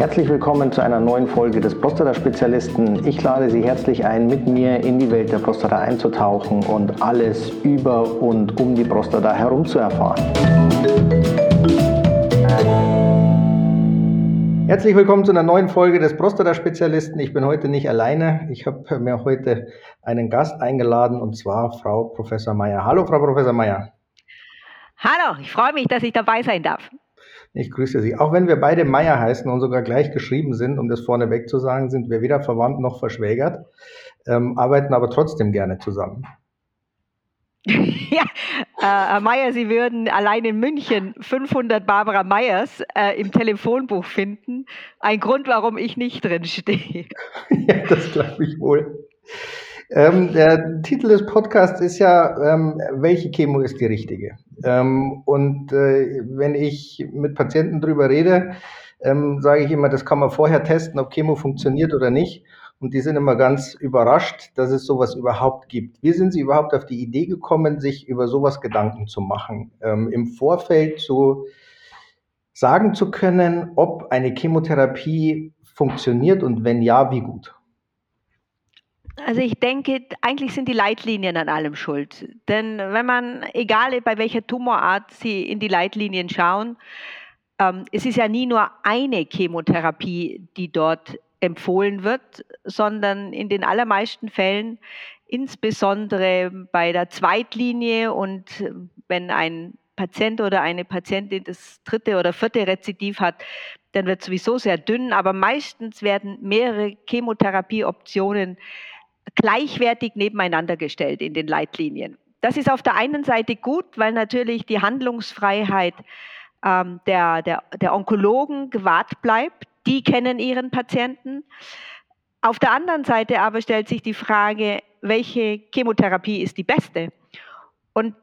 Herzlich willkommen zu einer neuen Folge des Prostata-Spezialisten. Ich lade Sie herzlich ein, mit mir in die Welt der Prostata einzutauchen und alles über und um die Prostata herum zu erfahren. Herzlich willkommen zu einer neuen Folge des Prostata-Spezialisten. Ich bin heute nicht alleine. Ich habe mir heute einen Gast eingeladen und zwar Frau Professor Meyer. Hallo, Frau Professor Meyer. Hallo, ich freue mich, dass ich dabei sein darf. Ich grüße Sie. Auch wenn wir beide Meier heißen und sogar gleich geschrieben sind, um das vorneweg zu sagen, sind wir weder verwandt noch verschwägert, ähm, arbeiten aber trotzdem gerne zusammen. ja, äh, Herr Meier, Sie würden allein in München 500 Barbara Meyers äh, im Telefonbuch finden. Ein Grund, warum ich nicht drin stehe. ja, das glaube ich wohl. Ähm, der Titel des Podcasts ist ja, ähm, welche Chemo ist die richtige? Ähm, und äh, wenn ich mit Patienten drüber rede, ähm, sage ich immer, das kann man vorher testen, ob Chemo funktioniert oder nicht. Und die sind immer ganz überrascht, dass es sowas überhaupt gibt. Wie sind Sie überhaupt auf die Idee gekommen, sich über sowas Gedanken zu machen? Ähm, Im Vorfeld zu sagen zu können, ob eine Chemotherapie funktioniert und wenn ja, wie gut? Also ich denke, eigentlich sind die Leitlinien an allem schuld. Denn wenn man, egal bei welcher Tumorart Sie in die Leitlinien schauen, ähm, es ist ja nie nur eine Chemotherapie, die dort empfohlen wird, sondern in den allermeisten Fällen, insbesondere bei der Zweitlinie und wenn ein Patient oder eine Patientin das dritte oder vierte Rezidiv hat, dann wird sowieso sehr dünn, aber meistens werden mehrere Chemotherapieoptionen gleichwertig nebeneinander gestellt in den Leitlinien. Das ist auf der einen Seite gut, weil natürlich die Handlungsfreiheit ähm, der, der, der Onkologen gewahrt bleibt. Die kennen ihren Patienten. Auf der anderen Seite aber stellt sich die Frage, welche Chemotherapie ist die beste? Und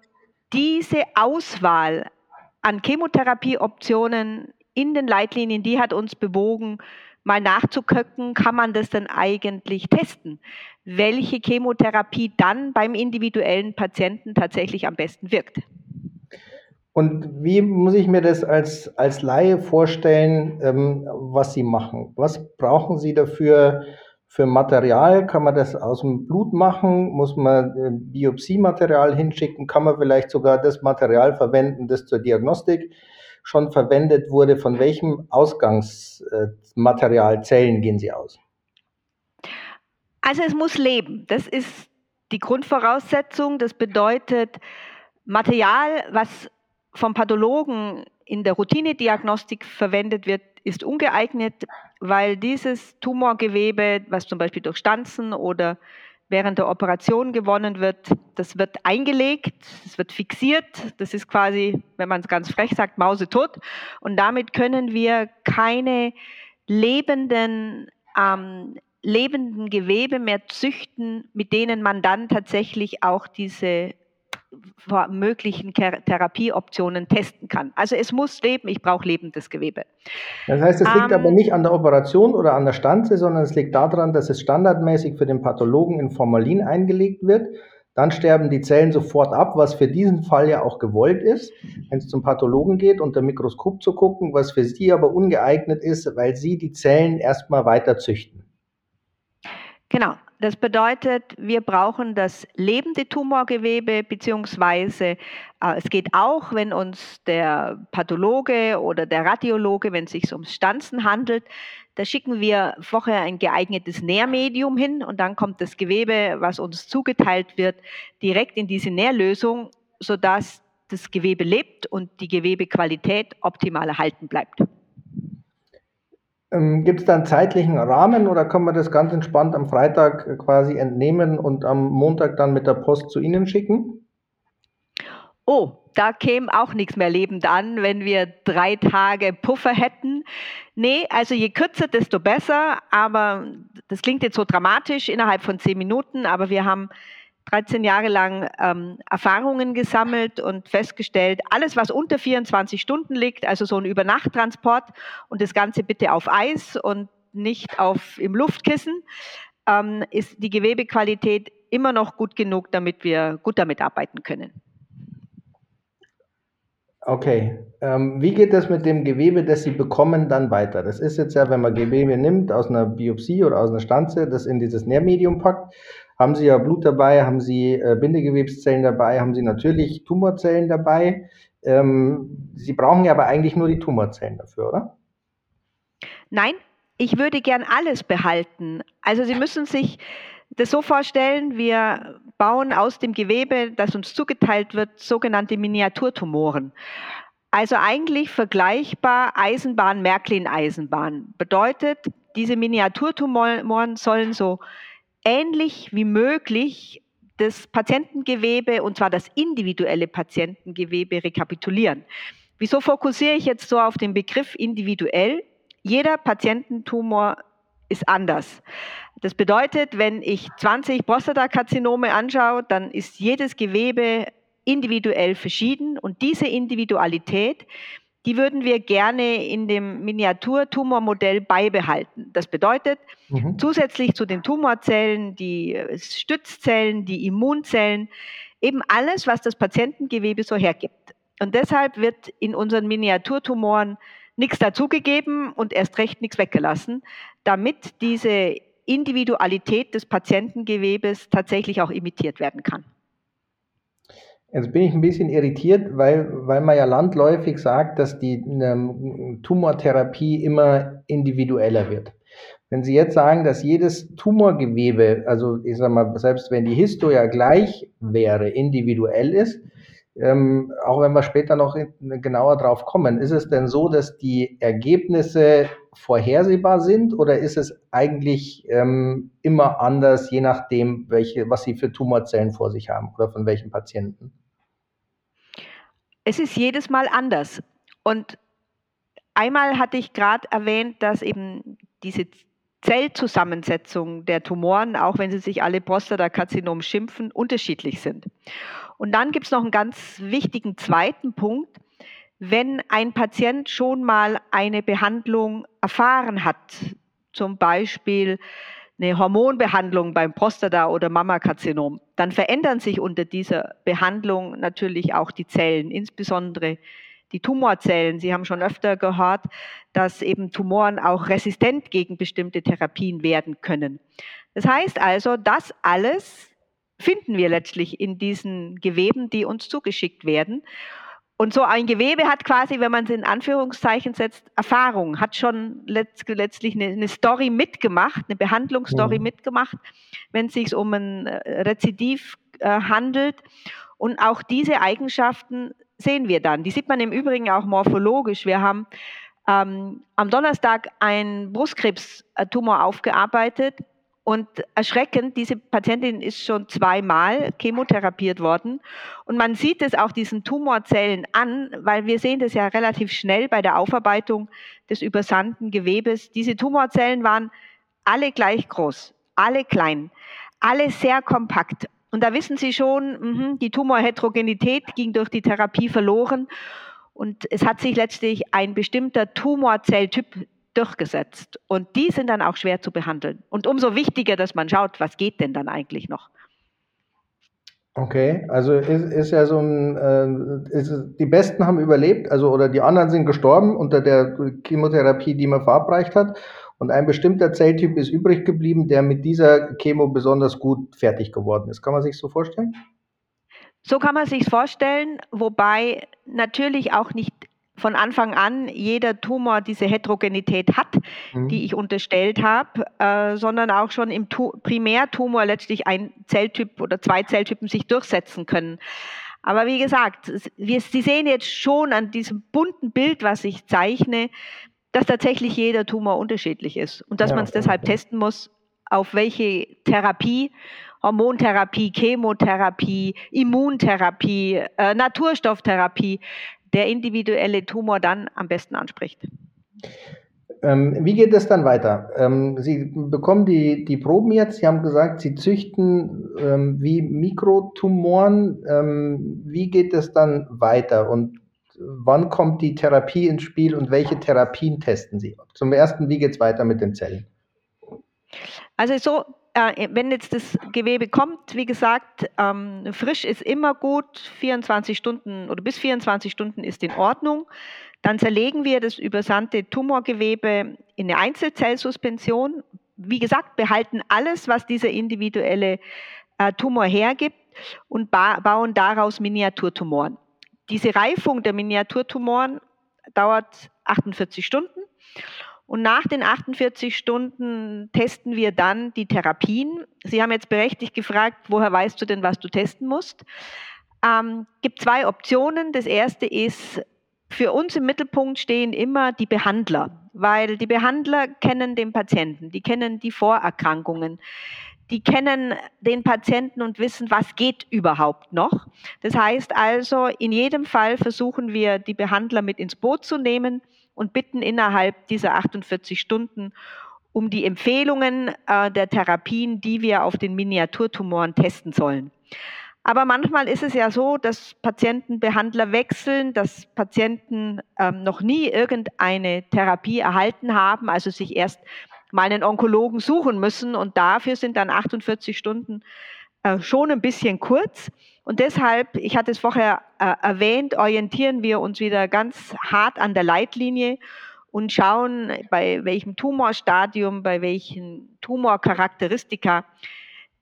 diese Auswahl an Chemotherapieoptionen in den Leitlinien, die hat uns bewogen, mal nachzugucken, kann man das denn eigentlich testen? Welche Chemotherapie dann beim individuellen Patienten tatsächlich am besten wirkt? Und wie muss ich mir das als, als Laie vorstellen, ähm, was Sie machen? Was brauchen Sie dafür für Material? Kann man das aus dem Blut machen? Muss man äh, Biopsiematerial hinschicken? Kann man vielleicht sogar das Material verwenden, das zur Diagnostik schon verwendet wurde, von welchem Ausgangsmaterial Zellen gehen Sie aus? Also es muss leben. Das ist die Grundvoraussetzung. Das bedeutet, Material, was vom Pathologen in der Routinediagnostik verwendet wird, ist ungeeignet, weil dieses Tumorgewebe, was zum Beispiel durch Stanzen oder während der Operation gewonnen wird, das wird eingelegt, es wird fixiert, das ist quasi, wenn man es ganz frech sagt, mausetot. Und damit können wir keine lebenden, ähm, lebenden Gewebe mehr züchten, mit denen man dann tatsächlich auch diese möglichen Therapieoptionen testen kann. Also es muss leben, ich brauche lebendes Gewebe. Das heißt, es liegt ähm, aber nicht an der Operation oder an der Stanze, sondern es liegt daran, dass es standardmäßig für den Pathologen in Formalin eingelegt wird. Dann sterben die Zellen sofort ab, was für diesen Fall ja auch gewollt ist, wenn es zum Pathologen geht, unter Mikroskop zu gucken, was für sie aber ungeeignet ist, weil sie die Zellen erstmal weiter züchten. Genau, das bedeutet, wir brauchen das lebende Tumorgewebe, beziehungsweise äh, es geht auch, wenn uns der Pathologe oder der Radiologe, wenn es sich um Stanzen handelt, da schicken wir vorher ein geeignetes Nährmedium hin und dann kommt das Gewebe, was uns zugeteilt wird, direkt in diese Nährlösung, sodass das Gewebe lebt und die Gewebequalität optimal erhalten bleibt. Ähm, Gibt es da einen zeitlichen Rahmen oder kann man das ganz entspannt am Freitag quasi entnehmen und am Montag dann mit der Post zu Ihnen schicken? Oh, da käme auch nichts mehr lebend an, wenn wir drei Tage Puffer hätten. Nee, also je kürzer, desto besser. Aber das klingt jetzt so dramatisch innerhalb von zehn Minuten, aber wir haben 13 Jahre lang ähm, Erfahrungen gesammelt und festgestellt, alles, was unter 24 Stunden liegt, also so ein Übernachttransport und das Ganze bitte auf Eis und nicht auf, im Luftkissen, ähm, ist die Gewebequalität immer noch gut genug, damit wir gut damit arbeiten können. Okay. Ähm, wie geht das mit dem Gewebe, das Sie bekommen, dann weiter? Das ist jetzt ja, wenn man Gewebe nimmt aus einer Biopsie oder aus einer Stanze, das in dieses Nährmedium packt, haben Sie ja Blut dabei, haben Sie äh, Bindegewebszellen dabei, haben Sie natürlich Tumorzellen dabei. Ähm, Sie brauchen ja aber eigentlich nur die Tumorzellen dafür, oder? Nein, ich würde gern alles behalten. Also Sie müssen sich das so vorstellen, wir bauen aus dem Gewebe, das uns zugeteilt wird, sogenannte Miniaturtumoren. Also eigentlich vergleichbar Eisenbahn-Märklin-Eisenbahn. Bedeutet, diese Miniaturtumoren sollen so ähnlich wie möglich das Patientengewebe, und zwar das individuelle Patientengewebe, rekapitulieren. Wieso fokussiere ich jetzt so auf den Begriff individuell? Jeder Patiententumor ist anders. Das bedeutet, wenn ich 20 Prostatakarzinome anschaue, dann ist jedes Gewebe individuell verschieden und diese Individualität, die würden wir gerne in dem Miniaturtumormodell beibehalten. Das bedeutet, mhm. zusätzlich zu den Tumorzellen, die äh, Stützzellen, die Immunzellen, eben alles, was das Patientengewebe so hergibt. Und deshalb wird in unseren Miniaturtumoren nichts dazugegeben und erst recht nichts weggelassen, damit diese Individualität des Patientengewebes tatsächlich auch imitiert werden kann. Jetzt bin ich ein bisschen irritiert, weil, weil man ja landläufig sagt, dass die ähm, Tumortherapie immer individueller wird. Wenn Sie jetzt sagen, dass jedes Tumorgewebe, also ich sage mal, selbst wenn die Histo ja gleich wäre, individuell ist, ähm, auch wenn wir später noch genauer drauf kommen, ist es denn so, dass die Ergebnisse vorhersehbar sind oder ist es eigentlich ähm, immer anders, je nachdem, welche, was Sie für Tumorzellen vor sich haben oder von welchen Patienten? Es ist jedes Mal anders. Und einmal hatte ich gerade erwähnt, dass eben diese Zellzusammensetzung der Tumoren, auch wenn sie sich alle Prostatakarzinom schimpfen, unterschiedlich sind. Und dann gibt es noch einen ganz wichtigen zweiten Punkt. Wenn ein Patient schon mal eine Behandlung erfahren hat, zum Beispiel eine Hormonbehandlung beim Prostata- oder Mammakarzinom, dann verändern sich unter dieser Behandlung natürlich auch die Zellen, insbesondere die Tumorzellen. Sie haben schon öfter gehört, dass eben Tumoren auch resistent gegen bestimmte Therapien werden können. Das heißt also, das alles finden wir letztlich in diesen Geweben, die uns zugeschickt werden. Und so ein Gewebe hat quasi, wenn man es in Anführungszeichen setzt, Erfahrung, hat schon letzt, letztlich eine, eine, Story mitgemacht, eine Behandlungsstory mhm. mitgemacht, wenn es sich um ein äh, Rezidiv äh, handelt. Und auch diese Eigenschaften sehen wir dann. Die sieht man im Übrigen auch morphologisch. Wir haben ähm, am Donnerstag einen Brustkrebstumor aufgearbeitet und erschreckend, diese Patientin ist schon zweimal chemotherapiert worden. Und man sieht es auch diesen Tumorzellen an, weil wir sehen das ja relativ schnell bei der Aufarbeitung des übersandten Gewebes. Diese Tumorzellen waren alle gleich groß, alle klein, alle sehr kompakt. Und da wissen Sie schon, mh, die Tumorheterogenität ging durch die Therapie verloren. Und es hat sich letztlich ein bestimmter Tumorzelltyp durchgesetzt. Und die sind dann auch schwer zu behandeln. Und umso wichtiger, dass man schaut, was geht denn dann eigentlich noch. Okay, also ist, ist ja so ein, äh, ist, die Besten haben überlebt, also oder die anderen sind gestorben unter der Chemotherapie, die man verabreicht hat. Und ein bestimmter Zelltyp ist übrig geblieben, der mit dieser Chemo besonders gut fertig geworden ist. Kann man sich so vorstellen? So kann man sich vorstellen, wobei natürlich auch nicht von Anfang an jeder Tumor diese Heterogenität hat, mhm. die ich unterstellt habe, äh, sondern auch schon im tu Primärtumor letztlich ein Zelltyp oder zwei Zelltypen sich durchsetzen können. Aber wie gesagt, wir, Sie sehen jetzt schon an diesem bunten Bild, was ich zeichne, dass tatsächlich jeder Tumor unterschiedlich ist und dass ja, man es deshalb okay. testen muss, auf welche Therapie Hormontherapie, Chemotherapie, Immuntherapie, äh, Naturstofftherapie der individuelle Tumor dann am besten anspricht. Ähm, wie geht es dann weiter? Ähm, Sie bekommen die, die Proben jetzt. Sie haben gesagt, Sie züchten ähm, wie Mikrotumoren. Ähm, wie geht es dann weiter? Und wann kommt die Therapie ins Spiel und welche Therapien testen Sie? Zum ersten, wie geht es weiter mit den Zellen? Also so äh, wenn jetzt das Gewebe kommt, wie gesagt, ähm, frisch ist immer gut, 24 Stunden oder bis 24 Stunden ist in Ordnung. Dann zerlegen wir das übersandte Tumorgewebe in eine Einzelzellsuspension. Wie gesagt, behalten alles, was dieser individuelle äh, Tumor hergibt und ba bauen daraus Miniaturtumoren. Diese Reifung der Miniaturtumoren dauert 48 Stunden und nach den 48 Stunden testen wir dann die Therapien. Sie haben jetzt berechtigt gefragt, woher weißt du denn, was du testen musst? Ähm, gibt zwei Optionen. Das erste ist, für uns im Mittelpunkt stehen immer die Behandler, weil die Behandler kennen den Patienten, die kennen die Vorerkrankungen, die kennen den Patienten und wissen, was geht überhaupt noch. Das heißt also, in jedem Fall versuchen wir, die Behandler mit ins Boot zu nehmen und bitten innerhalb dieser 48 Stunden um die Empfehlungen äh, der Therapien, die wir auf den Miniaturtumoren testen sollen. Aber manchmal ist es ja so, dass Patienten Behandler wechseln, dass Patienten ähm, noch nie irgendeine Therapie erhalten haben, also sich erst mal einen Onkologen suchen müssen und dafür sind dann 48 Stunden äh, schon ein bisschen kurz. Und deshalb, ich hatte es vorher äh, erwähnt, orientieren wir uns wieder ganz hart an der Leitlinie und schauen, bei welchem Tumorstadium, bei welchen Tumorcharakteristika,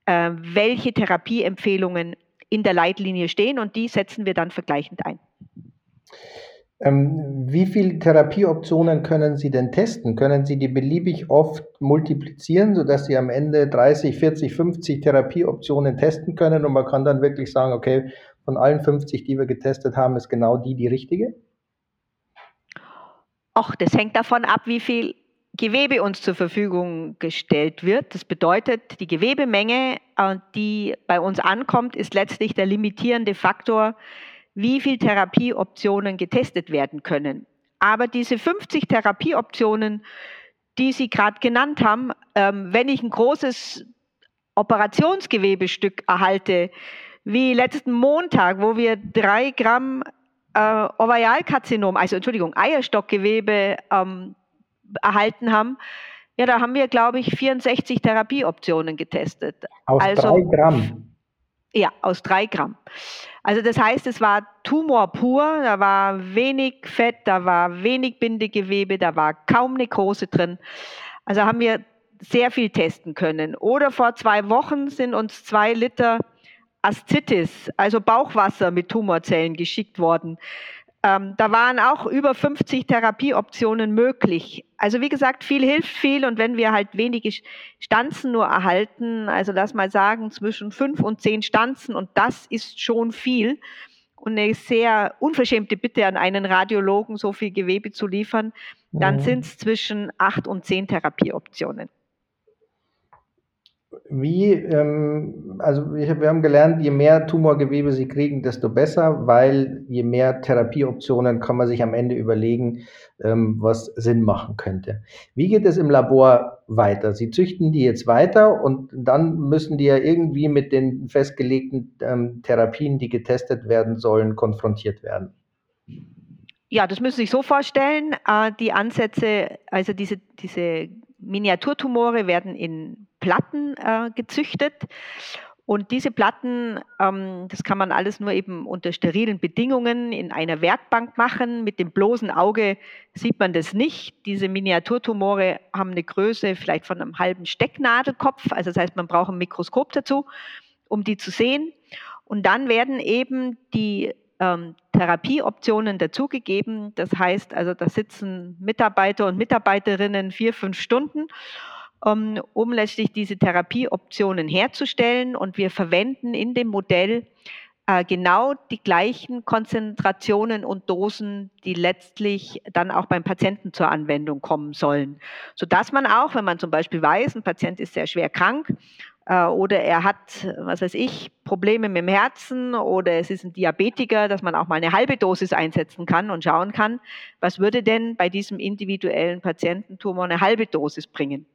äh, welche Therapieempfehlungen in der Leitlinie stehen und die setzen wir dann vergleichend ein. Ähm, wie viele Therapieoptionen können Sie denn testen? Können Sie die beliebig oft multiplizieren, sodass Sie am Ende 30, 40, 50 Therapieoptionen testen können und man kann dann wirklich sagen, okay, von allen 50, die wir getestet haben, ist genau die die richtige? Ach, das hängt davon ab, wie viel Gewebe uns zur Verfügung gestellt wird. Das bedeutet, die Gewebemenge, äh, die bei uns ankommt, ist letztlich der limitierende Faktor wie viele Therapieoptionen getestet werden können. Aber diese 50 Therapieoptionen, die Sie gerade genannt haben, ähm, wenn ich ein großes Operationsgewebestück erhalte, wie letzten Montag, wo wir drei Gramm äh, Ovarialkarzinom, also Entschuldigung, Eierstockgewebe ähm, erhalten haben, ja, da haben wir, glaube ich, 64 Therapieoptionen getestet. Aus also, drei Gramm? Ja, aus drei Gramm. Also das heißt, es war Tumor pur, da war wenig Fett, da war wenig Bindegewebe, da war kaum Nekrose drin. Also haben wir sehr viel testen können. Oder vor zwei Wochen sind uns zwei Liter Aszitis, also Bauchwasser mit Tumorzellen geschickt worden. Ähm, da waren auch über 50 Therapieoptionen möglich. Also wie gesagt, viel hilft viel und wenn wir halt wenige Stanzen nur erhalten, also lass mal sagen zwischen fünf und zehn Stanzen und das ist schon viel und eine sehr unverschämte Bitte an einen Radiologen, so viel Gewebe zu liefern, dann mhm. sind es zwischen acht und zehn Therapieoptionen wie, ähm, also wir, haben gelernt, je mehr Tumorgewebe Sie kriegen, desto besser, weil je mehr Therapieoptionen kann man sich am Ende überlegen, ähm, was Sinn machen könnte. Wie geht es im Labor weiter? Sie züchten die jetzt weiter und dann müssen die ja irgendwie mit den festgelegten ähm, Therapien, die getestet werden sollen, konfrontiert werden. Ja, das müssen Sie sich so vorstellen. Äh, die Ansätze, also diese, diese Miniaturtumore werden in Platten äh, gezüchtet. Und diese Platten, ähm, das kann man alles nur eben unter sterilen Bedingungen in einer Werkbank machen. Mit dem bloßen Auge sieht man das nicht. Diese Miniaturtumore haben eine Größe vielleicht von einem halben Stecknadelkopf. Also das heißt, man braucht ein Mikroskop dazu, um die zu sehen. Und dann werden eben die ähm, Therapieoptionen dazugegeben. Das heißt also, da sitzen Mitarbeiter und Mitarbeiterinnen vier, fünf Stunden, um, ähm, um letztlich diese Therapieoptionen herzustellen. Und wir verwenden in dem Modell äh, genau die gleichen Konzentrationen und Dosen, die letztlich dann auch beim Patienten zur Anwendung kommen sollen. Sodass man auch, wenn man zum Beispiel weiß, ein Patient ist sehr schwer krank äh, oder er hat, was weiß ich, Probleme mit dem Herzen oder es ist ein Diabetiker, dass man auch mal eine halbe Dosis einsetzen kann und schauen kann, was würde denn bei diesem individuellen Patiententumor eine halbe Dosis bringen.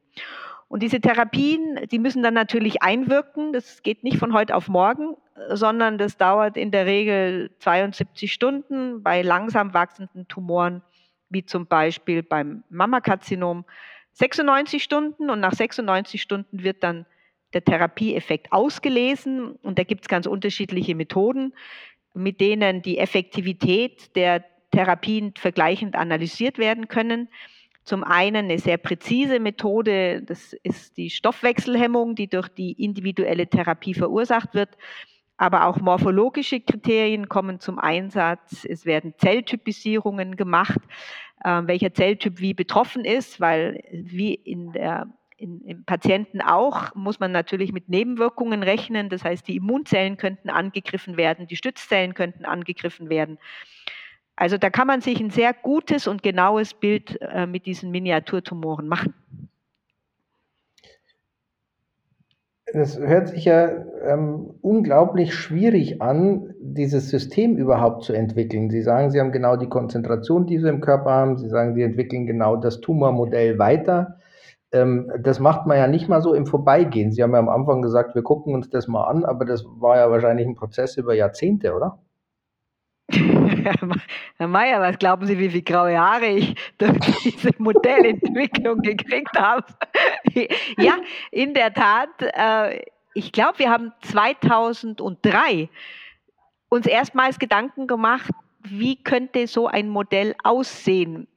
Und diese Therapien, die müssen dann natürlich einwirken. Das geht nicht von heute auf morgen, sondern das dauert in der Regel 72 Stunden bei langsam wachsenden Tumoren, wie zum Beispiel beim Mammakarzinom 96 Stunden und nach 96 Stunden wird dann der Therapieeffekt ausgelesen und da gibt es ganz unterschiedliche Methoden, mit denen die Effektivität der Therapien vergleichend analysiert werden können. Zum einen eine sehr präzise Methode, das ist die Stoffwechselhemmung, die durch die individuelle Therapie verursacht wird. Aber auch morphologische Kriterien kommen zum Einsatz. Es werden Zelltypisierungen gemacht, äh, welcher Zelltyp wie betroffen ist, weil wie in der im Patienten auch, muss man natürlich mit Nebenwirkungen rechnen. Das heißt, die Immunzellen könnten angegriffen werden, die Stützzellen könnten angegriffen werden. Also da kann man sich ein sehr gutes und genaues Bild äh, mit diesen Miniaturtumoren machen. Das hört sich ja ähm, unglaublich schwierig an, dieses System überhaupt zu entwickeln. Sie sagen, Sie haben genau die Konzentration, die Sie im Körper haben. Sie sagen, Sie entwickeln genau das Tumormodell weiter. Ähm, das macht man ja nicht mal so im Vorbeigehen. Sie haben ja am Anfang gesagt, wir gucken uns das mal an, aber das war ja wahrscheinlich ein Prozess über Jahrzehnte, oder? Herr Mayer, was glauben Sie, wie viele graue Haare ich durch diese Modellentwicklung gekriegt habe? ja, in der Tat. Äh, ich glaube, wir haben 2003 uns erstmals Gedanken gemacht, wie könnte so ein Modell aussehen?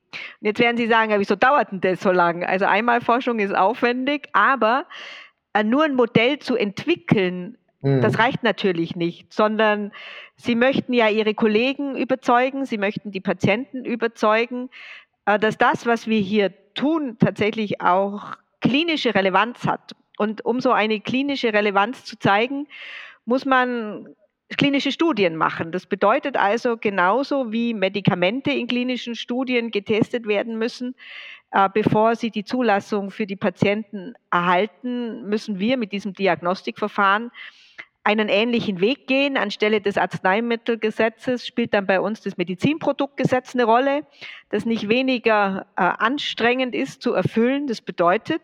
Und jetzt werden Sie sagen, ja, wieso dauert denn das so lange? Also einmal Forschung ist aufwendig, aber äh, nur ein Modell zu entwickeln, das mhm. reicht natürlich nicht, sondern Sie möchten ja Ihre Kollegen überzeugen, Sie möchten die Patienten überzeugen, äh, dass das, was wir hier tun, tatsächlich auch klinische Relevanz hat. Und um so eine klinische Relevanz zu zeigen, muss man klinische Studien machen. Das bedeutet also genauso wie Medikamente in klinischen Studien getestet werden müssen, äh, bevor sie die Zulassung für die Patienten erhalten, müssen wir mit diesem Diagnostikverfahren einen ähnlichen Weg gehen. Anstelle des Arzneimittelgesetzes spielt dann bei uns das Medizinproduktgesetz eine Rolle, das nicht weniger äh, anstrengend ist zu erfüllen. Das bedeutet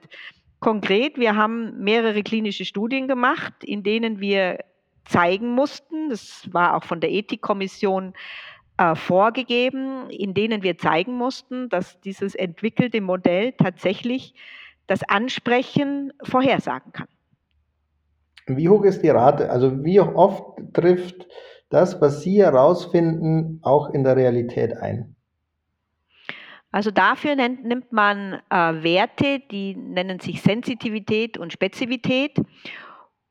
konkret, wir haben mehrere klinische Studien gemacht, in denen wir zeigen mussten, das war auch von der Ethikkommission äh, vorgegeben, in denen wir zeigen mussten, dass dieses entwickelte Modell tatsächlich das Ansprechen vorhersagen kann. Wie hoch ist die Rate? Also wie oft trifft das, was Sie herausfinden, auch in der Realität ein? Also dafür nennt, nimmt man äh, Werte, die nennen sich Sensitivität und Spezifität.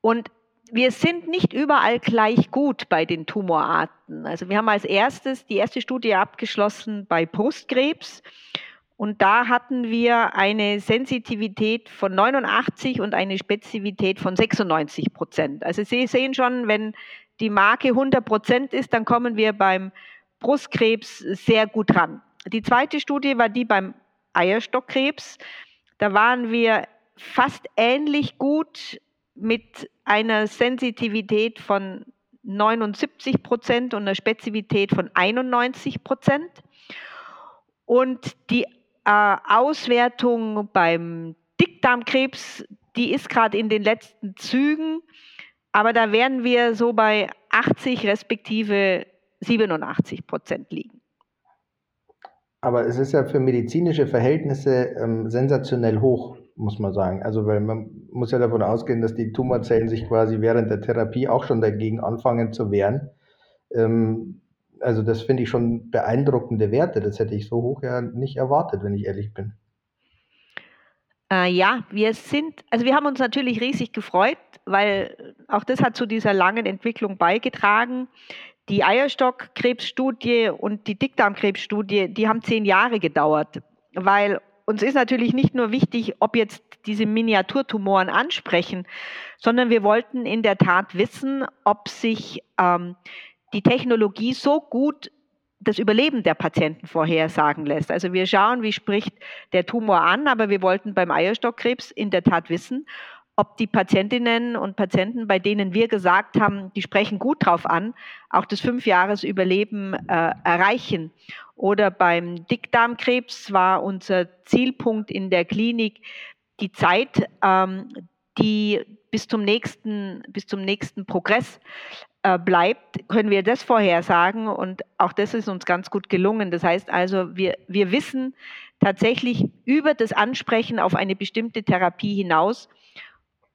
Und wir sind nicht überall gleich gut bei den Tumorarten. Also wir haben als erstes die erste Studie abgeschlossen bei Brustkrebs. Und da hatten wir eine Sensitivität von 89 und eine Spezifität von 96 Prozent. Also Sie sehen schon, wenn die Marke 100 Prozent ist, dann kommen wir beim Brustkrebs sehr gut ran. Die zweite Studie war die beim Eierstockkrebs. Da waren wir fast ähnlich gut mit einer Sensitivität von 79 Prozent und einer Spezifität von 91 Prozent. Und die äh, Auswertung beim Dickdarmkrebs, die ist gerade in den letzten Zügen, aber da werden wir so bei 80 respektive 87 Prozent liegen. Aber es ist ja für medizinische Verhältnisse ähm, sensationell hoch, muss man sagen. Also, weil man muss ja davon ausgehen, dass die Tumorzellen sich quasi während der Therapie auch schon dagegen anfangen zu wehren. Ähm, also das finde ich schon beeindruckende Werte. Das hätte ich so hoch ja nicht erwartet, wenn ich ehrlich bin. Äh, ja, wir sind, also wir haben uns natürlich riesig gefreut, weil auch das hat zu dieser langen Entwicklung beigetragen. Die Eierstockkrebsstudie und die Dickdarmkrebsstudie, die haben zehn Jahre gedauert, weil uns ist natürlich nicht nur wichtig, ob jetzt diese Miniaturtumoren ansprechen, sondern wir wollten in der Tat wissen, ob sich ähm, die Technologie so gut das Überleben der Patienten vorhersagen lässt. Also wir schauen, wie spricht der Tumor an, aber wir wollten beim Eierstockkrebs in der Tat wissen, ob die Patientinnen und Patienten, bei denen wir gesagt haben, die sprechen gut drauf an, auch das Fünfjahresüberleben äh, erreichen. Oder beim Dickdarmkrebs war unser Zielpunkt in der Klinik die Zeit, ähm, die bis zum nächsten, bis zum nächsten Progress bleibt, können wir das vorhersagen und auch das ist uns ganz gut gelungen. Das heißt also, wir, wir wissen tatsächlich über das Ansprechen auf eine bestimmte Therapie hinaus,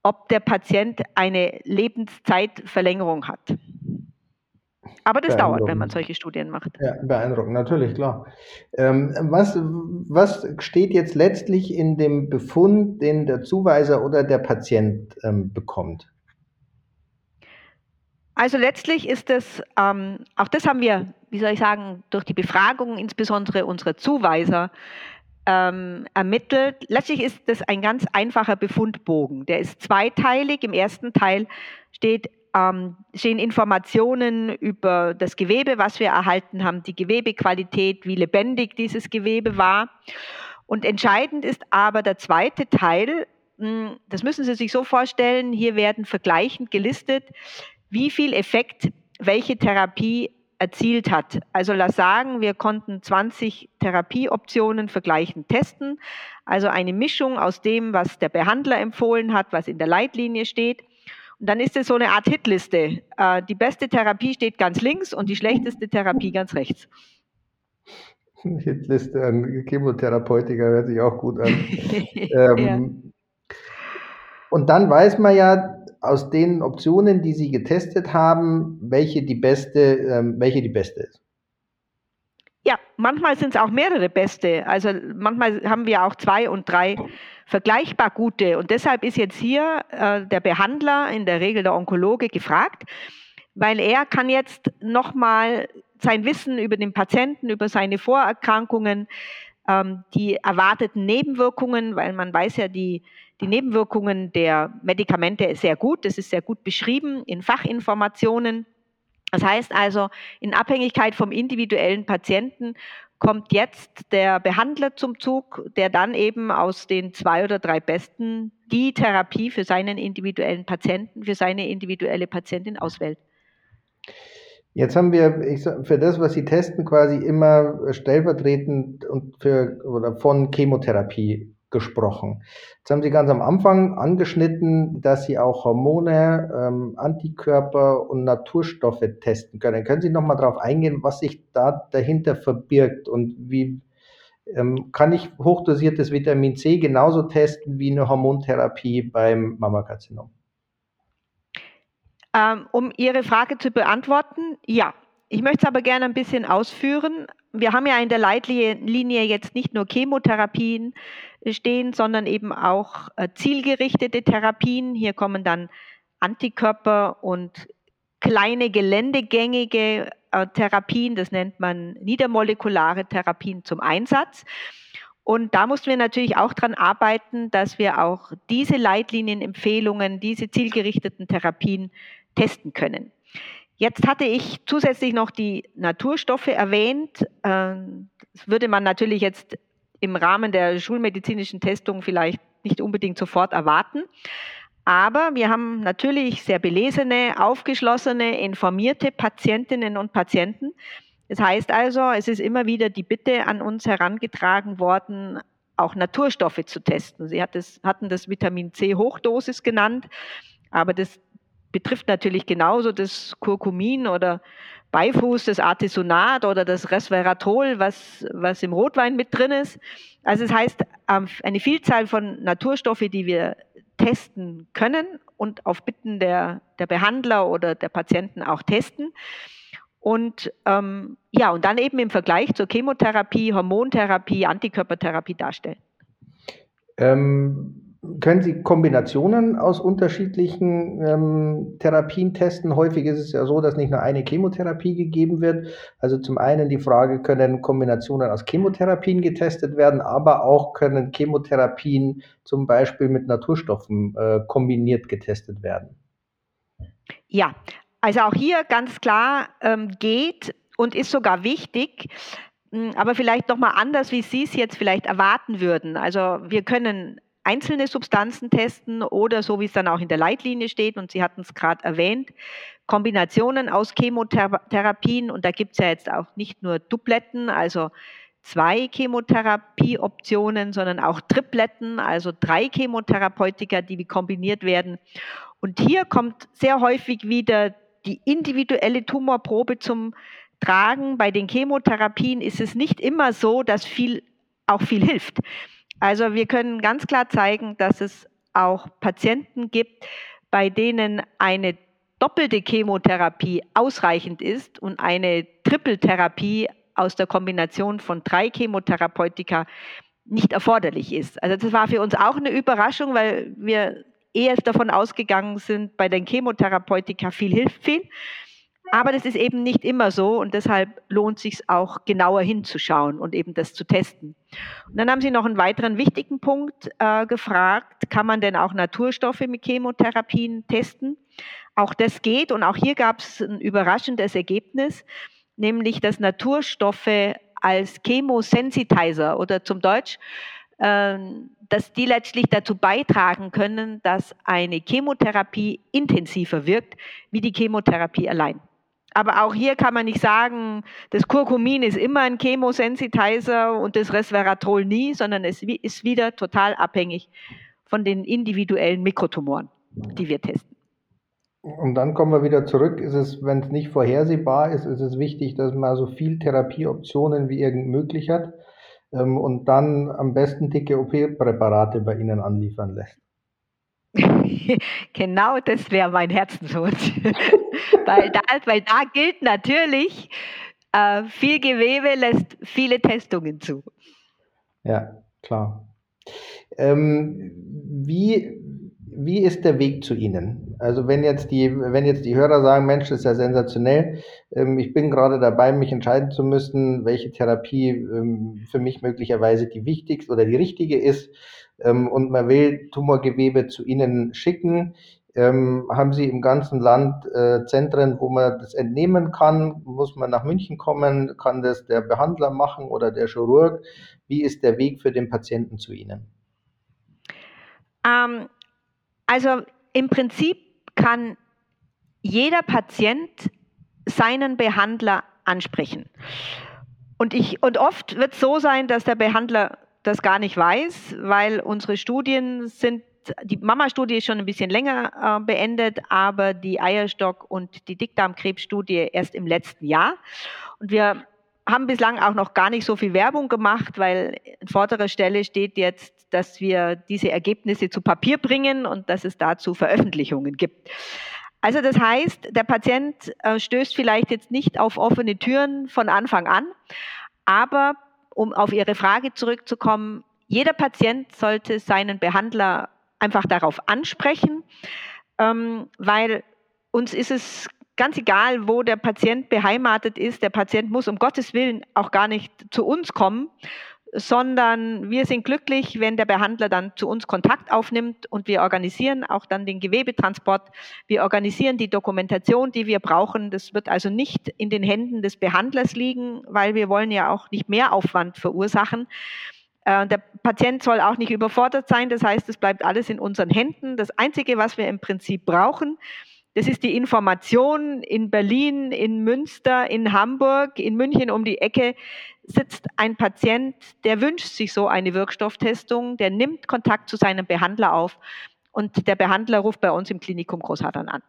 ob der Patient eine Lebenszeitverlängerung hat. Aber das dauert, wenn man solche Studien macht. Ja, beeindruckend, natürlich, klar. Ähm, was, was steht jetzt letztlich in dem Befund, den der Zuweiser oder der Patient ähm, bekommt? Also letztlich ist es, ähm, auch das haben wir, wie soll ich sagen, durch die Befragung insbesondere unserer Zuweiser ähm, ermittelt. Letztlich ist das ein ganz einfacher Befundbogen. Der ist zweiteilig. Im ersten Teil steht, ähm, stehen Informationen über das Gewebe, was wir erhalten haben, die Gewebequalität, wie lebendig dieses Gewebe war. Und entscheidend ist aber der zweite Teil, hm, das müssen Sie sich so vorstellen, hier werden vergleichend gelistet, wie viel Effekt welche Therapie erzielt hat. Also lass sagen, wir konnten 20 Therapieoptionen vergleichen testen, also eine Mischung aus dem, was der Behandler empfohlen hat, was in der Leitlinie steht. Und dann ist es so eine Art Hitliste. Äh, die beste Therapie steht ganz links und die schlechteste Therapie ganz rechts. Hitliste an Chemotherapeutika hört sich auch gut an. ähm, ja. Und dann weiß man ja, aus den Optionen, die Sie getestet haben, welche die beste, ähm, welche die beste ist? Ja, manchmal sind es auch mehrere beste. Also manchmal haben wir auch zwei und drei vergleichbar gute. Und deshalb ist jetzt hier äh, der Behandler, in der Regel der Onkologe, gefragt, weil er kann jetzt nochmal sein Wissen über den Patienten, über seine Vorerkrankungen, ähm, die erwarteten Nebenwirkungen, weil man weiß ja, die die Nebenwirkungen der Medikamente sehr gut. Das ist sehr gut beschrieben in Fachinformationen. Das heißt also, in Abhängigkeit vom individuellen Patienten kommt jetzt der Behandler zum Zug, der dann eben aus den zwei oder drei besten die Therapie für seinen individuellen Patienten, für seine individuelle Patientin auswählt. Jetzt haben wir sag, für das, was Sie testen, quasi immer stellvertretend und für oder von Chemotherapie gesprochen. Jetzt haben Sie ganz am Anfang angeschnitten, dass Sie auch Hormone, ähm, Antikörper und Naturstoffe testen können. Können Sie noch mal darauf eingehen, was sich da dahinter verbirgt und wie ähm, kann ich hochdosiertes Vitamin C genauso testen wie eine Hormontherapie beim Mammakarzinom? Ähm, um Ihre Frage zu beantworten, ja. Ich möchte es aber gerne ein bisschen ausführen. Wir haben ja in der Leitlinie jetzt nicht nur Chemotherapien stehen, sondern eben auch äh, zielgerichtete Therapien. Hier kommen dann Antikörper und kleine geländegängige äh, Therapien, das nennt man niedermolekulare Therapien zum Einsatz. Und da mussten wir natürlich auch daran arbeiten, dass wir auch diese Leitlinienempfehlungen, diese zielgerichteten Therapien testen können. Jetzt hatte ich zusätzlich noch die Naturstoffe erwähnt. Ähm, das würde man natürlich jetzt im Rahmen der schulmedizinischen Testung vielleicht nicht unbedingt sofort erwarten. Aber wir haben natürlich sehr belesene, aufgeschlossene, informierte Patientinnen und Patienten. Das heißt also, es ist immer wieder die Bitte an uns herangetragen worden, auch Naturstoffe zu testen. Sie hat das, hatten das Vitamin C Hochdosis genannt, aber das betrifft natürlich genauso das Kurkumin oder Beifuß, das Artisonat oder das Resveratrol, was, was im Rotwein mit drin ist. Also es das heißt, ähm, eine Vielzahl von Naturstoffe, die wir testen können und auf Bitten der, der Behandler oder der Patienten auch testen. Und ähm, ja, und dann eben im Vergleich zur Chemotherapie, Hormontherapie, Antikörpertherapie darstellen. Ähm, können Sie Kombinationen aus unterschiedlichen ähm, Therapien testen? Häufig ist es ja so, dass nicht nur eine Chemotherapie gegeben wird. Also zum einen die Frage, können Kombinationen aus Chemotherapien getestet werden, aber auch können Chemotherapien zum Beispiel mit Naturstoffen äh, kombiniert getestet werden? Ja, also auch hier ganz klar ähm, geht und ist sogar wichtig, hm, aber vielleicht nochmal anders, wie Sie es jetzt vielleicht erwarten würden. Also wir können einzelne Substanzen testen oder so wie es dann auch in der Leitlinie steht, und Sie hatten es gerade erwähnt, Kombinationen aus Chemotherapien. Und da gibt es ja jetzt auch nicht nur Dupletten, also zwei Chemotherapieoptionen, sondern auch Tripletten, also drei Chemotherapeutika, die kombiniert werden. Und hier kommt sehr häufig wieder die individuelle Tumorprobe zum Tragen. Bei den Chemotherapien ist es nicht immer so, dass viel auch viel hilft. Also wir können ganz klar zeigen, dass es auch Patienten gibt, bei denen eine doppelte Chemotherapie ausreichend ist und eine Trippeltherapie aus der Kombination von drei Chemotherapeutika nicht erforderlich ist. Also das war für uns auch eine Überraschung, weil wir eher davon ausgegangen sind, bei den Chemotherapeutika viel hilft viel. Aber das ist eben nicht immer so und deshalb lohnt sich auch genauer hinzuschauen und eben das zu testen. Und dann haben Sie noch einen weiteren wichtigen Punkt äh, gefragt, kann man denn auch Naturstoffe mit Chemotherapien testen? Auch das geht und auch hier gab es ein überraschendes Ergebnis, nämlich dass Naturstoffe als Chemosensitizer oder zum Deutsch, äh, dass die letztlich dazu beitragen können, dass eine Chemotherapie intensiver wirkt wie die Chemotherapie allein. Aber auch hier kann man nicht sagen, das Curcumin ist immer ein Chemosensitizer und das Resveratrol nie, sondern es ist wieder total abhängig von den individuellen Mikrotumoren, die wir testen. Und dann kommen wir wieder zurück. Ist es, wenn es nicht vorhersehbar ist, ist es wichtig, dass man so viel Therapieoptionen wie irgend möglich hat ähm, und dann am besten dicke OP-Präparate bei Ihnen anliefern lässt. genau das wäre mein Herzenswunsch. weil, da, weil da gilt natürlich, äh, viel Gewebe lässt viele Testungen zu. Ja, klar. Ähm, wie, wie ist der Weg zu Ihnen? Also wenn jetzt die, wenn jetzt die Hörer sagen, Mensch, das ist ja sensationell, ähm, ich bin gerade dabei, mich entscheiden zu müssen, welche Therapie ähm, für mich möglicherweise die wichtigste oder die richtige ist, ähm, und man will Tumorgewebe zu Ihnen schicken. Ähm, haben Sie im ganzen Land äh, Zentren, wo man das entnehmen kann? Muss man nach München kommen? Kann das der Behandler machen oder der Chirurg? Wie ist der Weg für den Patienten zu Ihnen? Ähm, also im Prinzip kann jeder Patient seinen Behandler ansprechen. Und, ich, und oft wird es so sein, dass der Behandler das gar nicht weiß, weil unsere Studien sind, die Mama-Studie ist schon ein bisschen länger äh, beendet, aber die Eierstock- und die Dickdarmkrebsstudie erst im letzten Jahr. Und wir haben bislang auch noch gar nicht so viel Werbung gemacht, weil an vorderer Stelle steht jetzt, dass wir diese Ergebnisse zu Papier bringen und dass es dazu Veröffentlichungen gibt. Also das heißt, der Patient äh, stößt vielleicht jetzt nicht auf offene Türen von Anfang an, aber um auf Ihre Frage zurückzukommen, jeder Patient sollte seinen Behandler einfach darauf ansprechen, ähm, weil uns ist es ganz egal, wo der Patient beheimatet ist. Der Patient muss um Gottes Willen auch gar nicht zu uns kommen, sondern wir sind glücklich, wenn der Behandler dann zu uns Kontakt aufnimmt und wir organisieren auch dann den Gewebetransport. Wir organisieren die Dokumentation, die wir brauchen. Das wird also nicht in den Händen des Behandlers liegen, weil wir wollen ja auch nicht mehr Aufwand verursachen. Äh, der Patient soll auch nicht überfordert sein. Das heißt, es bleibt alles in unseren Händen. Das Einzige, was wir im Prinzip brauchen, das ist die Information in Berlin, in Münster, in Hamburg, in München um die Ecke sitzt ein Patient, der wünscht sich so eine Wirkstofftestung, der nimmt Kontakt zu seinem Behandler auf und der Behandler ruft bei uns im Klinikum Großhadern an.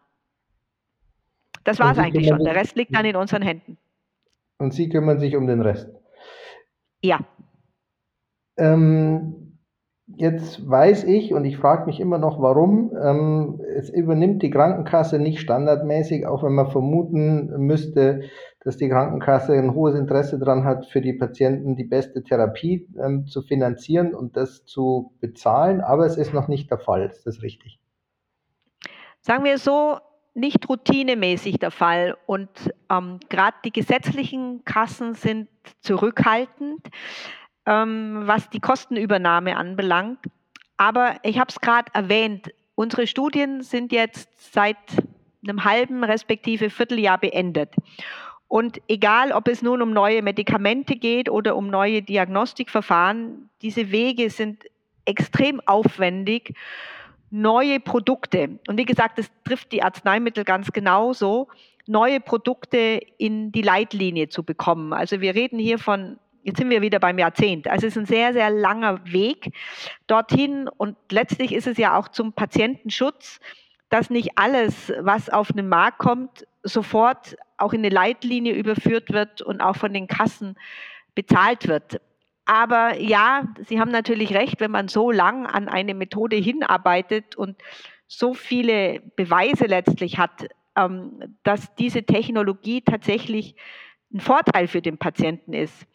Das war es eigentlich schon. Der Rest liegt dann in unseren Händen. Und Sie kümmern sich um den Rest? Ja. Ähm, Jetzt weiß ich und ich frage mich immer noch, warum. Ähm, es übernimmt die Krankenkasse nicht standardmäßig, auch wenn man vermuten müsste, dass die Krankenkasse ein hohes Interesse daran hat, für die Patienten die beste Therapie ähm, zu finanzieren und das zu bezahlen. Aber es ist noch nicht der Fall. Ist das richtig? Sagen wir so, nicht routinemäßig der Fall. Und ähm, gerade die gesetzlichen Kassen sind zurückhaltend ähm, was die Kostenübernahme anbelangt. Aber ich habe es gerade erwähnt, unsere Studien sind jetzt seit einem halben respektive Vierteljahr beendet. Und egal, ob es nun um neue Medikamente geht oder um neue Diagnostikverfahren, diese Wege sind extrem aufwendig. Neue Produkte, und wie gesagt, das trifft die Arzneimittel ganz genauso, neue Produkte in die Leitlinie zu bekommen. Also wir reden hier von Jetzt sind wir wieder beim Jahrzehnt. Also es ist ein sehr, sehr langer Weg dorthin und letztlich ist es ja auch zum Patientenschutz, dass nicht alles, was auf den Markt kommt, sofort auch in eine Leitlinie überführt wird und auch von den Kassen bezahlt wird. aber ja, Sie haben natürlich recht, wenn man so lang an eine Methode hinarbeitet und so viele Beweise letztlich hat, ähm, dass diese Technologie tatsächlich ein Vorteil für den Patienten ist.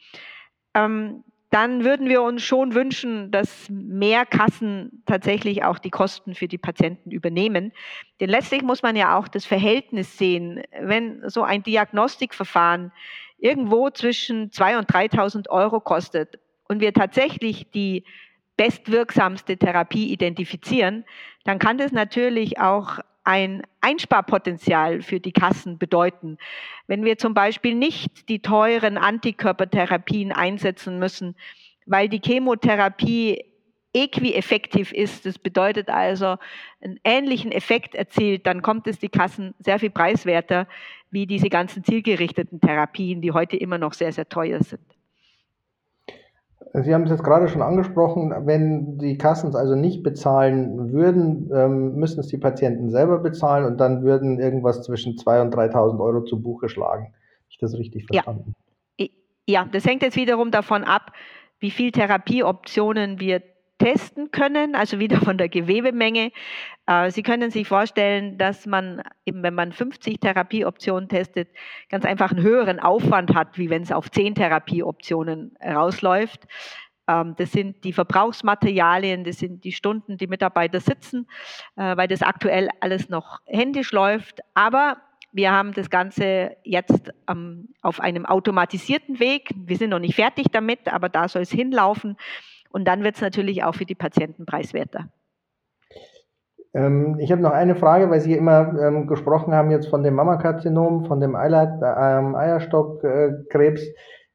Ähm, dann würden wir uns schon wünschen, dass mehr Kassen tatsächlich auch die Kosten für die Patienten übernehmen. Denn letztlich muss man ja auch das Verhältnis sehen. Wenn so ein Diagnostikverfahren irgendwo zwischen 2.000 und 3.000 Euro kostet und wir tatsächlich die bestwirksamste Therapie identifizieren, dann kann das natürlich auch ein Einsparpotenzial für die Kassen bedeuten. Wenn wir zum Beispiel nicht die teuren Antikörpertherapien einsetzen müssen, weil die Chemotherapie equieffektiv ist, das bedeutet also einen ähnlichen Effekt erzielt, dann kommt es die Kassen sehr viel preiswerter wie diese ganzen zielgerichteten Therapien, die heute immer noch sehr, sehr teuer sind. Sie haben es jetzt gerade schon angesprochen, wenn die Kassen es also nicht bezahlen würden, ähm, müssen es die Patienten selber bezahlen und dann würden irgendwas zwischen 2.000 und 3.000 Euro zu Buche schlagen. Habe ich das richtig verstanden? Ja. ja, das hängt jetzt wiederum davon ab, wie viele Therapieoptionen wir testen können, also wieder von der Gewebemenge. Äh, Sie können sich vorstellen, dass man eben, wenn man 50 Therapieoptionen testet, ganz einfach einen höheren Aufwand hat, wie wenn es auf 10 Therapieoptionen rausläuft. Ähm, das sind die Verbrauchsmaterialien, das sind die Stunden, die Mitarbeiter sitzen, äh, weil das aktuell alles noch händisch läuft. Aber wir haben das Ganze jetzt ähm, auf einem automatisierten Weg. Wir sind noch nicht fertig damit, aber da soll es hinlaufen. Und dann wird es natürlich auch für die Patienten preiswerter. Ähm, ich habe noch eine Frage, weil Sie immer ähm, gesprochen haben jetzt von dem Mammakarzinom, von dem Eilert, ähm, Eierstockkrebs.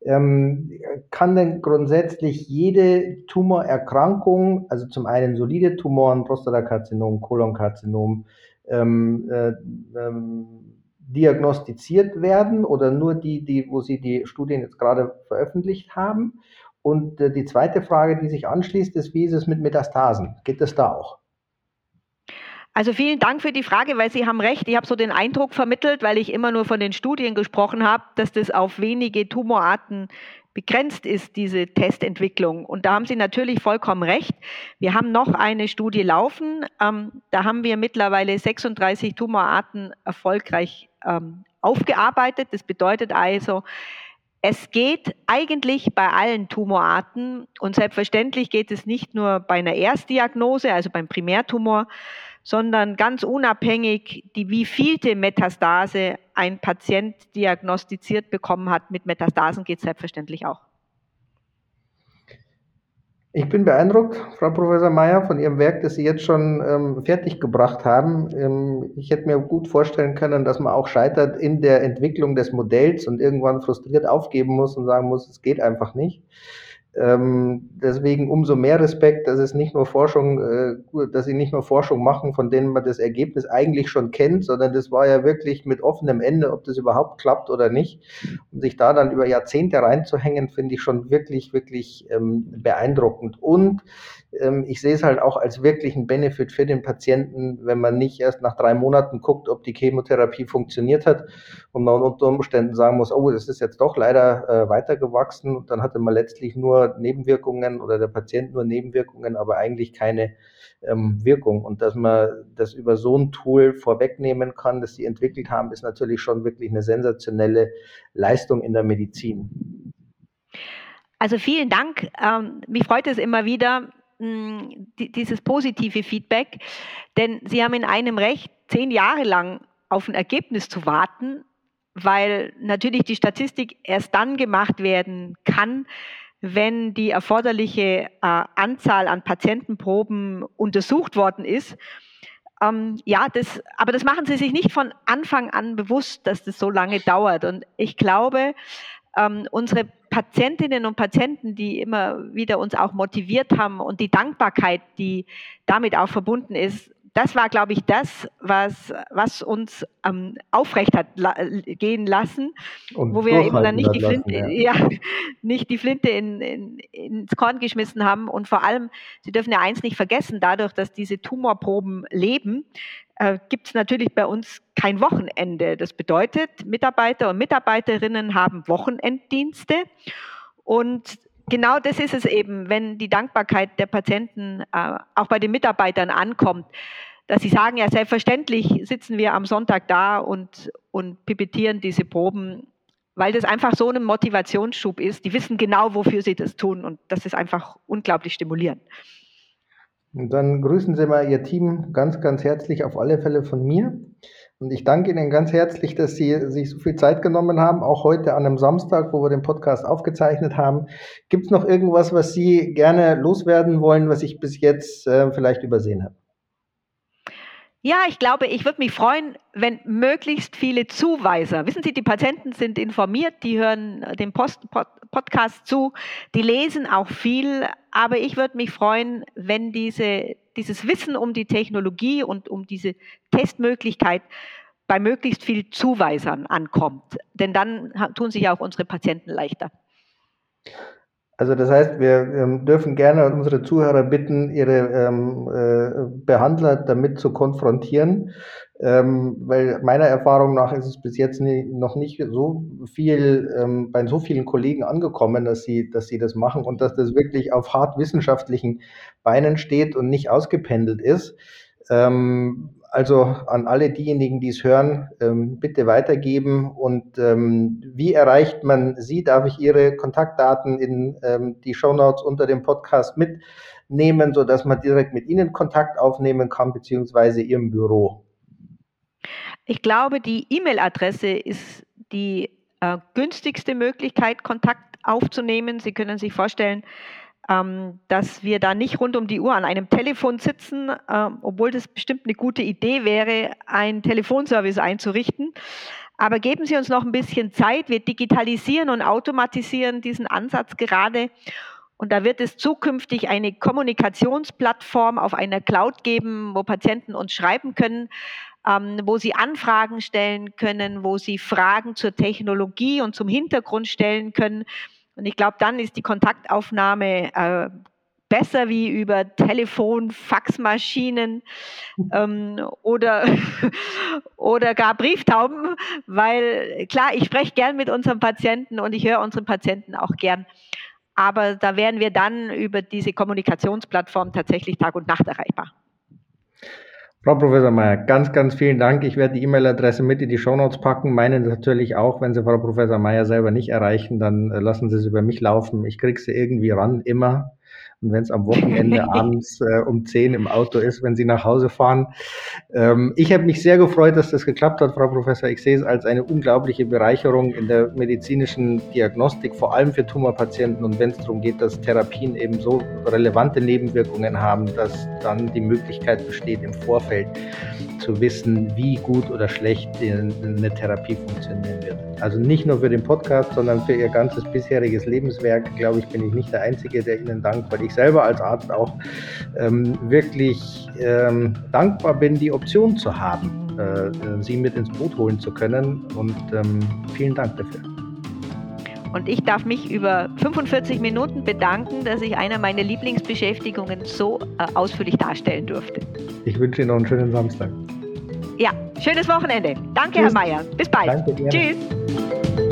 Ähm, kann denn grundsätzlich jede Tumorerkrankung, also zum einen solide Tumoren, Prostatakarzinom, Kolonkarzinom, ähm, äh, ähm, diagnostiziert werden oder nur die, die, wo Sie die Studien jetzt gerade veröffentlicht haben? Und äh, die zweite Frage, die sich anschließt, ist, wie ist es mit Metastasen? Geht das da auch? Also vielen Dank für die Frage, weil Sie haben recht. Ich habe so den Eindruck vermittelt, weil ich immer nur von den Studien gesprochen habe, dass das auf wenige Tumorarten begrenzt ist, diese Testentwicklung. Und da haben Sie natürlich vollkommen recht. Wir haben noch eine Studie laufen. Ähm, da haben wir mittlerweile 36 Tumorarten erfolgreich ähm, aufgearbeitet. Das bedeutet also, es geht eigentlich bei allen Tumorarten und selbstverständlich geht es nicht nur bei einer Erstdiagnose, also beim Primärtumor, sondern ganz unabhängig, die wievielte Metastase ein Patient diagnostiziert bekommen hat. Mit Metastasen geht es selbstverständlich auch. Ich bin beeindruckt, Frau Professor Mayer, von Ihrem Werk, das Sie jetzt schon ähm, fertiggebracht haben. Ähm, ich hätte mir gut vorstellen können, dass man auch scheitert in der Entwicklung des Modells und irgendwann frustriert aufgeben muss und sagen muss, es geht einfach nicht. Ähm, deswegen umso mehr Respekt, dass es nicht nur Forschung, äh, dass sie nicht nur Forschung machen, von denen man das Ergebnis eigentlich schon kennt, sondern das war ja wirklich mit offenem Ende, ob das überhaupt klappt oder nicht. Und sich da dann über Jahrzehnte reinzuhängen, finde ich schon wirklich, wirklich ähm, beeindruckend. Und ich sehe es halt auch als wirklichen Benefit für den Patienten, wenn man nicht erst nach drei Monaten guckt, ob die Chemotherapie funktioniert hat und man unter Umständen sagen muss, oh, das ist jetzt doch leider äh, weitergewachsen. Und dann hatte man letztlich nur Nebenwirkungen oder der Patient nur Nebenwirkungen, aber eigentlich keine ähm, Wirkung. Und dass man das über so ein Tool vorwegnehmen kann, das sie entwickelt haben, ist natürlich schon wirklich eine sensationelle Leistung in der Medizin. Also vielen Dank. Ähm, mich freut es immer wieder, hm, dieses positive Feedback, denn Sie haben in einem Recht, zehn Jahre lang auf ein Ergebnis zu warten, weil natürlich die Statistik erst dann gemacht werden kann, wenn die erforderliche äh, Anzahl an Patientenproben untersucht worden ist. Ähm, ja, das, aber das machen Sie sich nicht von Anfang an bewusst, dass das so lange dauert. Und ich glaube, ähm, unsere Patientinnen und Patienten, die immer wieder uns auch motiviert haben und die Dankbarkeit, die damit auch verbunden ist, das war, glaube ich, das, was, was uns ähm, aufrecht hat la gehen lassen, und wo wir eben dann nicht die Flinte, lassen, ja. ja. nicht die Flinte in, in, ins Korn geschmissen haben. Und vor allem, Sie dürfen ja eins nicht vergessen, dadurch, dass diese Tumorproben leben, äh, gibt es natürlich bei uns kein Wochenende. Das bedeutet, Mitarbeiter und Mitarbeiterinnen haben Wochenenddienste und genau das ist es eben, wenn die Dankbarkeit der Patienten äh, auch bei den Mitarbeitern ankommt, dass sie sagen, ja, selbstverständlich sitzen wir am Sonntag da und, und pipettieren diese Proben, weil das einfach so ein Motivationsschub ist. Die wissen genau, wofür sie das tun und das ist einfach unglaublich stimulierend. Und dann grüßen Sie mal Ihr Team ganz, ganz herzlich auf alle Fälle von mir. Und ich danke Ihnen ganz herzlich, dass Sie sich so viel Zeit genommen haben, auch heute an einem Samstag, wo wir den Podcast aufgezeichnet haben. Gibt es noch irgendwas, was Sie gerne loswerden wollen, was ich bis jetzt äh, vielleicht übersehen habe? Ja, ich glaube, ich würde mich freuen, wenn möglichst viele Zuweiser, wissen Sie, die Patienten sind informiert, die hören den Post, Pod, Podcast zu, die lesen auch viel, aber ich würde mich freuen, wenn diese, dieses Wissen um die Technologie und um diese Testmöglichkeit bei möglichst viel Zuweisern ankommt. Denn dann tun sich auch unsere Patienten leichter. Also das heißt, wir ähm, dürfen gerne unsere Zuhörer bitten, ihre ähm, äh, Behandler damit zu konfrontieren, ähm, weil meiner Erfahrung nach ist es bis jetzt nie, noch nicht so viel ähm, bei so vielen Kollegen angekommen, dass sie, dass sie das machen und dass das wirklich auf hart wissenschaftlichen Beinen steht und nicht ausgependelt ist. Ähm, also an alle diejenigen, die es hören, ähm, bitte weitergeben. Und ähm, wie erreicht man Sie? Darf ich Ihre Kontaktdaten in ähm, die Shownotes unter dem Podcast mitnehmen, sodass man direkt mit Ihnen Kontakt aufnehmen kann, beziehungsweise Ihrem Büro? Ich glaube, die E-Mail-Adresse ist die äh, günstigste Möglichkeit, Kontakt aufzunehmen. Sie können sich vorstellen, ähm, dass wir da nicht rund um die Uhr an einem Telefon sitzen, ähm, obwohl das bestimmt eine gute Idee wäre, einen Telefonservice einzurichten. Aber geben Sie uns noch ein bisschen Zeit. Wir digitalisieren und automatisieren diesen Ansatz gerade. Und da wird es zukünftig eine Kommunikationsplattform auf einer Cloud geben, wo Patienten uns schreiben können, ähm, wo sie Anfragen stellen können, wo sie Fragen zur Technologie und zum Hintergrund stellen können. Und ich glaube, dann ist die Kontaktaufnahme äh, besser wie über Telefon, Faxmaschinen ähm, oder, oder gar Brieftauben, weil klar, ich spreche gern mit unseren Patienten und ich höre unseren Patienten auch gern. Aber da wären wir dann über diese Kommunikationsplattform tatsächlich Tag und Nacht erreichbar. Frau Professor Mayer, ganz, ganz vielen Dank. Ich werde die E-Mail-Adresse mit in die Shownotes packen. Meine natürlich auch. Wenn Sie Frau Professor Mayer selber nicht erreichen, dann äh, lassen Sie es über mich laufen. Ich kriege sie irgendwie ran, immer. Und wenn es am Wochenende abends äh, um 10 im Auto ist, wenn Sie nach Hause fahren. Ähm, ich habe mich sehr gefreut, dass das geklappt hat, Frau Professor. Ich sehe es als eine unglaubliche Bereicherung in der medizinischen Diagnostik, vor allem für Tumorpatienten. Und wenn es darum geht, dass Therapien eben so relevante Nebenwirkungen haben, dass dann die Möglichkeit besteht, im Vorfeld zu wissen, wie gut oder schlecht eine Therapie funktionieren wird. Also nicht nur für den Podcast, sondern für Ihr ganzes bisheriges Lebenswerk, glaube ich, bin ich nicht der Einzige, der Ihnen dankt, weil ich selber als Arzt auch ähm, wirklich ähm, dankbar bin, die Option zu haben, äh, Sie mit ins Boot holen zu können. Und ähm, vielen Dank dafür. Und ich darf mich über 45 Minuten bedanken, dass ich einer meiner Lieblingsbeschäftigungen so äh, ausführlich darstellen durfte. Ich wünsche Ihnen noch einen schönen Samstag. Ja, schönes Wochenende. Danke, Tschüss. Herr Mayer. Bis bald. Danke, Tschüss.